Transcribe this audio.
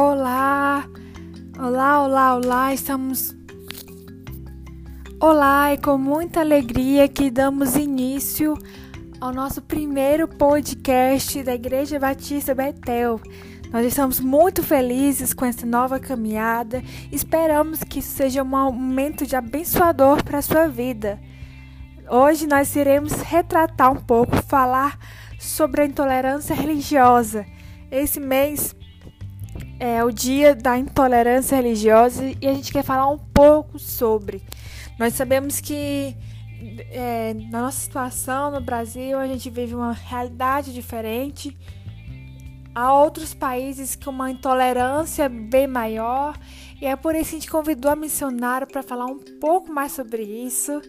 Olá, olá, olá, olá, estamos. Olá, é com muita alegria que damos início ao nosso primeiro podcast da Igreja Batista Betel. Nós estamos muito felizes com essa nova caminhada. Esperamos que isso seja um momento de abençoador para a sua vida. Hoje nós iremos retratar um pouco, falar sobre a intolerância religiosa. Esse mês é o dia da intolerância religiosa e a gente quer falar um pouco sobre. Nós sabemos que é, na nossa situação no Brasil a gente vive uma realidade diferente. Há outros países com uma intolerância bem maior e é por isso que a gente convidou a missionária para falar um pouco mais sobre isso.